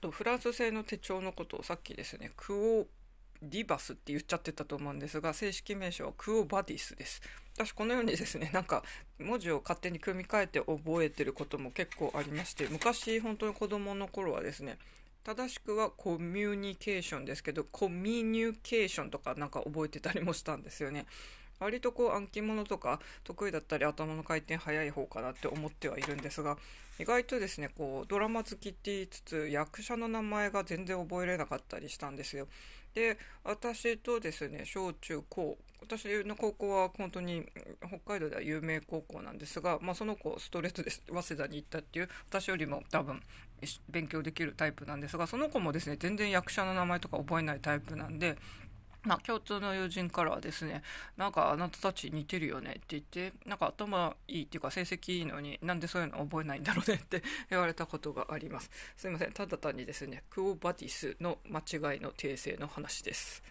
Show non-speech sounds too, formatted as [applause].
とフランス製の手帳のことをさっきですねクオディバスって言っちゃってたと思うんですが正式名称はクオバディスです。私このようにですね [laughs] なんか文字を勝手に組み替えて覚えてることも結構ありまして昔本当に子供の頃はですね正しくはコミュニケーションですけどコミュニケーションとかなんか覚えてたりもしたんですよね。割とこう暗記物とか得意だったり頭の回転早い方かなって思ってはいるんですが意外とですねこうドラマ好きって言いつつ役者の名前が全然覚えれなかったりしたんですよ。で私とですね小中高私の高校は本当に北海道では有名高校なんですが、まあ、その子ストレートで早稲田に行ったっていう私よりも多分勉強できるタイプなんですがその子もですね全然役者の名前とか覚えないタイプなんでま、共通の友人からはですね、なんかあなたたち似てるよねって言って、なんか頭いいっていうか成績いいのになんでそういうの覚えないんだろうねって [laughs] 言われたことがあります。すいません。ただ単にですね、クオバティスの間違いの訂正の話です。